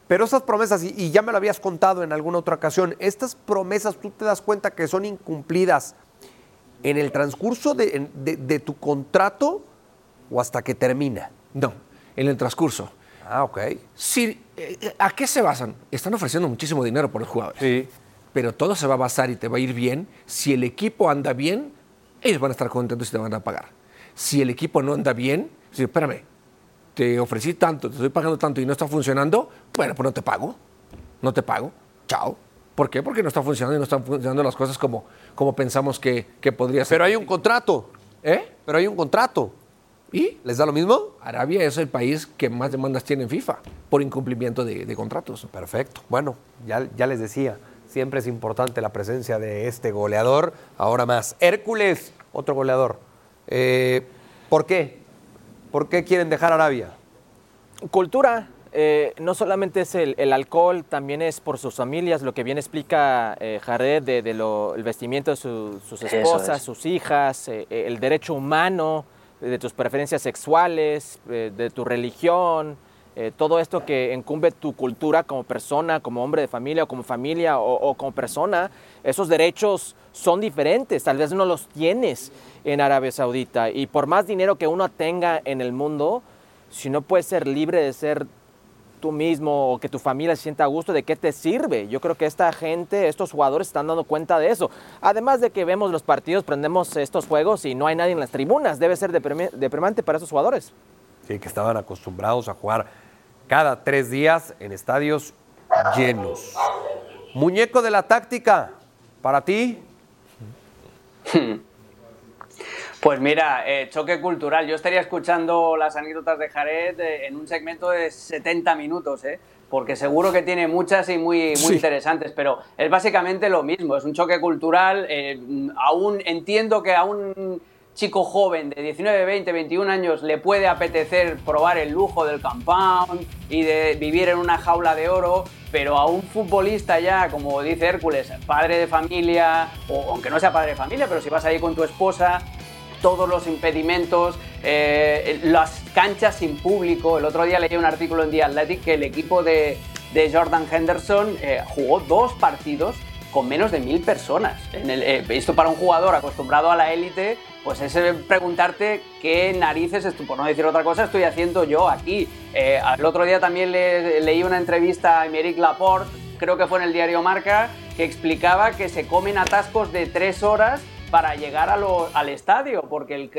Pero esas promesas, y ya me lo habías contado en alguna otra ocasión, estas promesas tú te das cuenta que son incumplidas en el transcurso de, de tu contrato o hasta que termina. No, en el transcurso. Ah, ok. Si eh, ¿A qué se basan? Están ofreciendo muchísimo dinero por los jugadores. Sí. Pero todo se va a basar y te va a ir bien. Si el equipo anda bien, ellos van a estar contentos y te van a pagar. Si el equipo no anda bien, si espérame, te ofrecí tanto, te estoy pagando tanto y no está funcionando, bueno, pues no te pago. No te pago. Chao. ¿Por qué? Porque no está funcionando y no están funcionando las cosas como, como pensamos que, que podría ser. Pero hay un contrato. ¿Eh? Pero hay un contrato. ¿Y? ¿Les da lo mismo? Arabia es el país que más demandas tiene en FIFA por incumplimiento de, de contratos. Perfecto. Bueno, ya, ya les decía, siempre es importante la presencia de este goleador. Ahora más. Hércules, otro goleador. Eh, ¿Por qué? ¿Por qué quieren dejar Arabia? Cultura. eh, no solamente es el, el alcohol, también es por sus familias, lo que bien explica eh, Jared de, de lo- el vestimiento de su- sus esposas, es. sus hijas, eh, eh, el derecho humano, de tus preferencias sexuales, eh, de tu religión, eh, todo esto que incumbe tu cultura como persona, como hombre de familia o como familia o, como persona, esos derechos son diferentes, tal vez no los tienes en Arabia Saudita y por más dinero que uno tenga en el mundo, si no puedes ser libre de ser tú mismo o que tu familia se sienta a gusto, ¿de qué te sirve? Yo creo que esta gente, estos jugadores están dando cuenta de eso. Además de que vemos los partidos, prendemos estos juegos y no hay nadie en las tribunas, debe ser deprimante para esos jugadores. Sí, que estaban acostumbrados a jugar cada tres días en estadios llenos. Muñeco de la táctica, para ti. Pues mira, eh, choque cultural. Yo estaría escuchando las anécdotas de Jared eh, en un segmento de 70 minutos, ¿eh? porque seguro que tiene muchas y muy, muy Sí. interesantes, pero es básicamente lo mismo, es un choque cultural. eh, aún entiendo que a un chico joven de 19, 20, 21 años le puede apetecer probar el lujo del compound y de vivir en una jaula de oro, pero a un futbolista ya, como dice Hércules, padre de familia, o aunque no sea padre de familia, pero si vas ahí con tu esposa, todos los impedimentos, eh, las canchas sin público. El otro día leí un artículo en The Athletic que el equipo de, de Jordan Henderson eh, jugó dos partidos con menos de mil personas. En el- eh, esto para un jugador acostumbrado a la élite, pues es eh, preguntarte qué narices, por no decir otra cosa, estoy haciendo yo aquí. Eh, el otro día también le- leí una entrevista a Emerick Laporte, creo que fue en el diario Marca, que explicaba que se comen atascos de tres horas para llegar al estadio, porque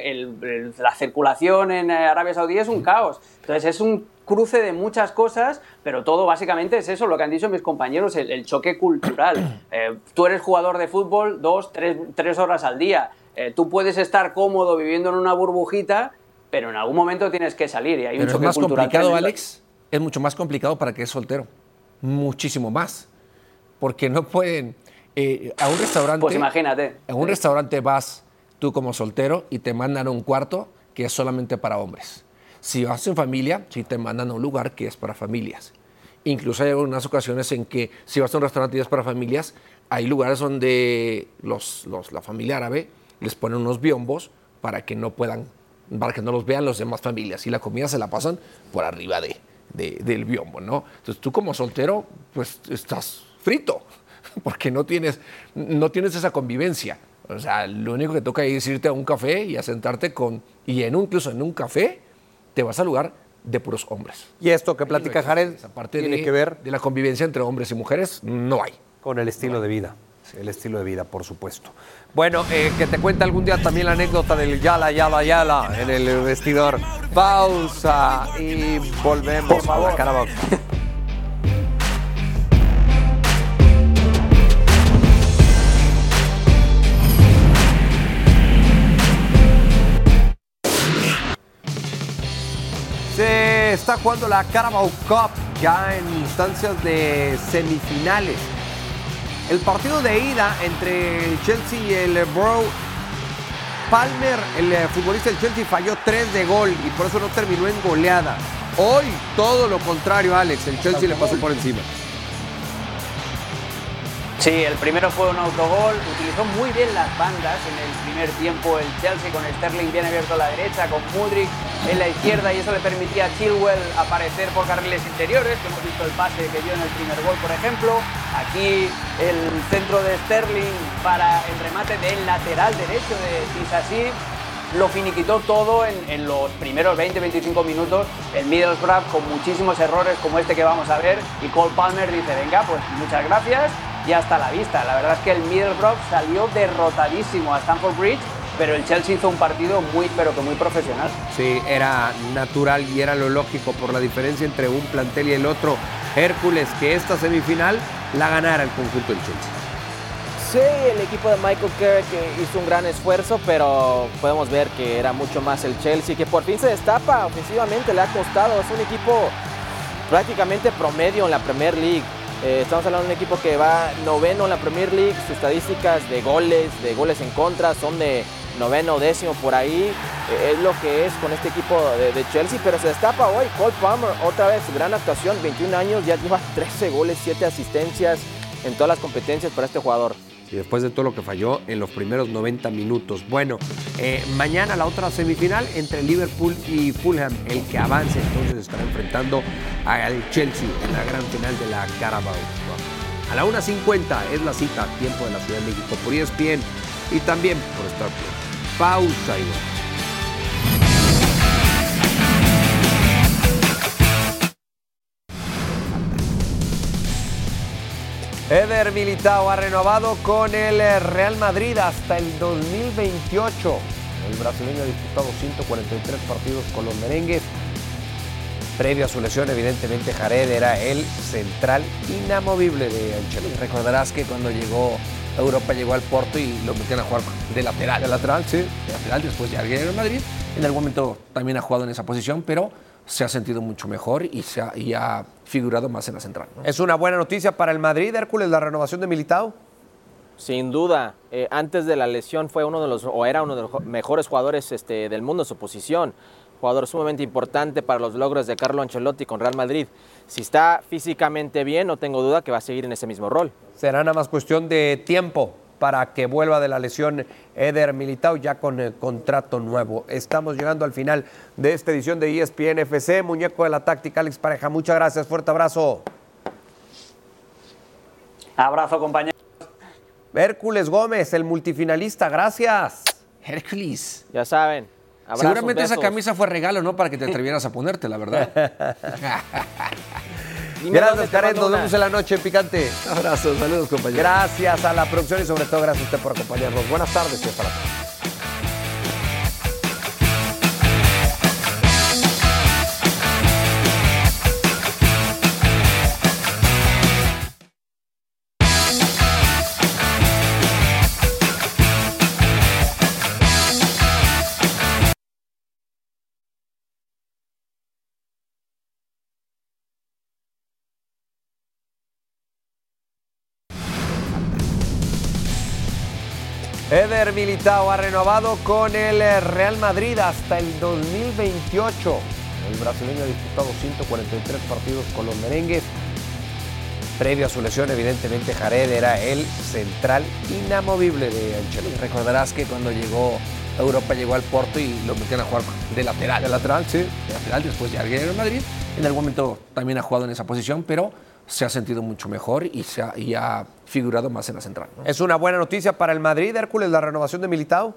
la circulación en eh, Arabia Saudí es un caos. Entonces es un cruce de muchas cosas, pero todo básicamente es eso, lo que han dicho mis compañeros, el, el choque cultural. Eh, tú eres jugador de fútbol dos, tres, tres horas al día. Eh, tú puedes estar cómodo viviendo en una burbujita, pero en algún momento tienes que salir y hay un Pero es choque más cultural. complicado, tremendo. Alex. Es mucho más complicado para que es soltero. Muchísimo más. Porque no pueden. eh, a un restaurante. Pues imagínate. A un restaurante vas tú como soltero y te mandan a un cuarto que es solamente para hombres. Si vas en familia, sí te mandan a un lugar que es para familias. Incluso hay algunas ocasiones en que si vas a un restaurante y es para familias, hay lugares donde los, los- la familia árabe les ponen unos biombos para que no puedan, para que no los vean los demás familias. Y la comida se la pasan por arriba de, de- del biombo, ¿no? Entonces tú como soltero, pues estás frito, porque no tienes, no tienes esa convivencia. O sea, lo único que toca es irte a un café y a sentarte con, y en un, incluso en un café, te vas al lugar de puros hombres. Y esto que platica Jared tiene de- que ver de la convivencia entre hombres y mujeres, no hay. con el estilo de vida. El estilo de vida, por supuesto. Bueno, eh, que te cuente algún día también la anécdota del yala, yala, yala en el vestidor. Pausa y volvemos a la Carabao. Se está jugando la Carabao Cup ya en instancias de semifinales. El partido de ida entre el Chelsea y el Borough, Palmer, el eh, futbolista del Chelsea, falló 3 de gol y por eso no terminó en goleada. Hoy todo lo contrario, Alex. El Chelsea le pasó por encima. Sí, el primero fue un autogol, utilizó muy bien las bandas en el primer tiempo el Chelsea con Sterling bien abierto a la derecha, con Mudrik en la izquierda y eso le permitía a Chilwell aparecer por carriles interiores, que hemos visto el pase que dio en el primer gol, por ejemplo. Aquí el centro de Sterling para el remate del lateral derecho de Tisasí. lo finiquitó todo en, los primeros 20-25 minutos. El Middlesbrough con muchísimos errores como este que vamos a ver. Y Cole Palmer dice, venga, pues muchas gracias y hasta la vista. La verdad es que el Middlesbrough salió derrotadísimo a Stamford Bridge pero el Chelsea hizo un partido muy, pero que muy profesional. Sí, era natural y era lo lógico por la diferencia entre un plantel y el otro. Hércules, que esta semifinal la ganara el conjunto del Chelsea. Sí, el equipo de Michael Kerr hizo un gran esfuerzo, pero podemos ver que era mucho más el Chelsea, que por fin se destapa ofensivamente, le ha costado. Es un equipo prácticamente promedio en la Premier League. Eh, estamos hablando de un equipo que va noveno en la Premier League, sus estadísticas de goles, de goles en contra son de noveno, décimo por ahí. Eh, es lo que es con este equipo de, Chelsea, pero se destapa hoy. Cole Palmer, otra vez, gran actuación, 21 años, ya lleva 13 goles, 7 asistencias en todas las competencias para este jugador. Y después de todo lo que falló en los primeros 90 minutos. Bueno, eh, mañana la otra semifinal entre Liverpool y Fulham. El que avance entonces estará enfrentando al Chelsea en la gran final de la Carabao. A la 1.50 es la cita, tiempo de la Ciudad de México por ESPN y también por Star Plus. Pausa y Eder Militao ha renovado con el Real Madrid hasta el 2028. El brasileño ha disputado 143 partidos con los merengues. Previo a su lesión, evidentemente Jared era el central inamovible de Ancelotti. Recordarás que cuando llegó Europa llegó al Porto y lo metieron a jugar de lateral. De lateral, sí. De lateral, después ya en Madrid. En algún momento también ha jugado en esa posición, pero se ha sentido mucho mejor y, se ha, figurado más en la central. Es una buena noticia para el Madrid, Hércules, la renovación de Militao. Sin duda, eh, antes de la lesión fue uno de los, o era uno de los mejores jugadores este, del mundo en su posición jugador sumamente importante para los logros de Carlo Ancelotti con Real Madrid. Si está físicamente bien, no tengo duda que va a seguir en ese mismo rol. Será nada más cuestión de tiempo para que vuelva de la lesión Eder Militao ya con el contrato nuevo. Estamos llegando al final de esta edición de ESPN FC. Muñeco de la táctica, Alex Pareja. Muchas gracias. Fuerte abrazo. Abrazo, compañero. Hércules Gómez, el multifinalista. Gracias. Hércules. Ya saben, Seguramente esa camisa fue regalo, ¿no? Para que te atrevieras a ponerte, la verdad. gracias, Karen. Nos vemos en la noche picante. Abrazos, saludos, compañeros. Gracias a la producción y sobre todo gracias a usted por acompañarnos. Buenas tardes y hasta la Eder Militao ha renovado con el Real Madrid hasta el 2028. El brasileño ha disputado 143 partidos con los merengues. Previo a su lesión, evidentemente Jared era el central inamovible de Ancelotti. Recordarás que cuando llegó a Europa llegó al Porto y lo metieron a jugar de lateral. De lateral, sí. De lateral, después ya en Madrid. En algún momento también ha jugado en esa posición, pero se ha sentido mucho mejor y, se ha, figurado más en la central. Es una buena noticia para el Madrid, Hércules, la renovación de Militao.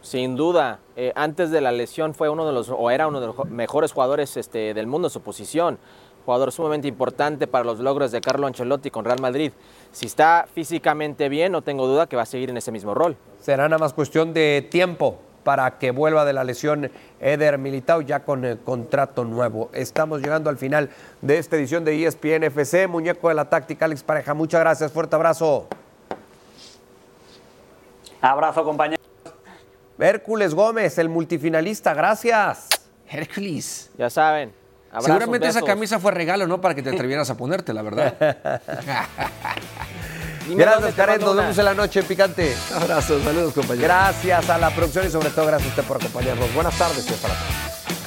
Sin duda, eh, antes de la lesión fue uno de los, o era uno de los mejores jugadores este, del mundo en su posición. Jugador sumamente importante para los logros de Carlo Ancelotti con Real Madrid. Si está físicamente bien, no tengo duda que va a seguir en ese mismo rol. Será nada más cuestión de tiempo para que vuelva de la lesión Eder Militao ya con el contrato nuevo. Estamos llegando al final de esta edición de ESPN FC. Muñeco de la táctica, Alex Pareja. Muchas gracias. Fuerte abrazo. Abrazo, compañero. Hércules Gómez, el multifinalista. Gracias. Hércules. Ya saben. Seguramente esa camisa fue regalo, ¿no? Para que te atrevieras a ponerte, la verdad. gracias, Karen. Nos vemos en la noche picante. Abrazos, saludos, compañeros. Gracias a la producción y sobre todo gracias a usted por acompañarnos. Buenas tardes y hasta la próxima.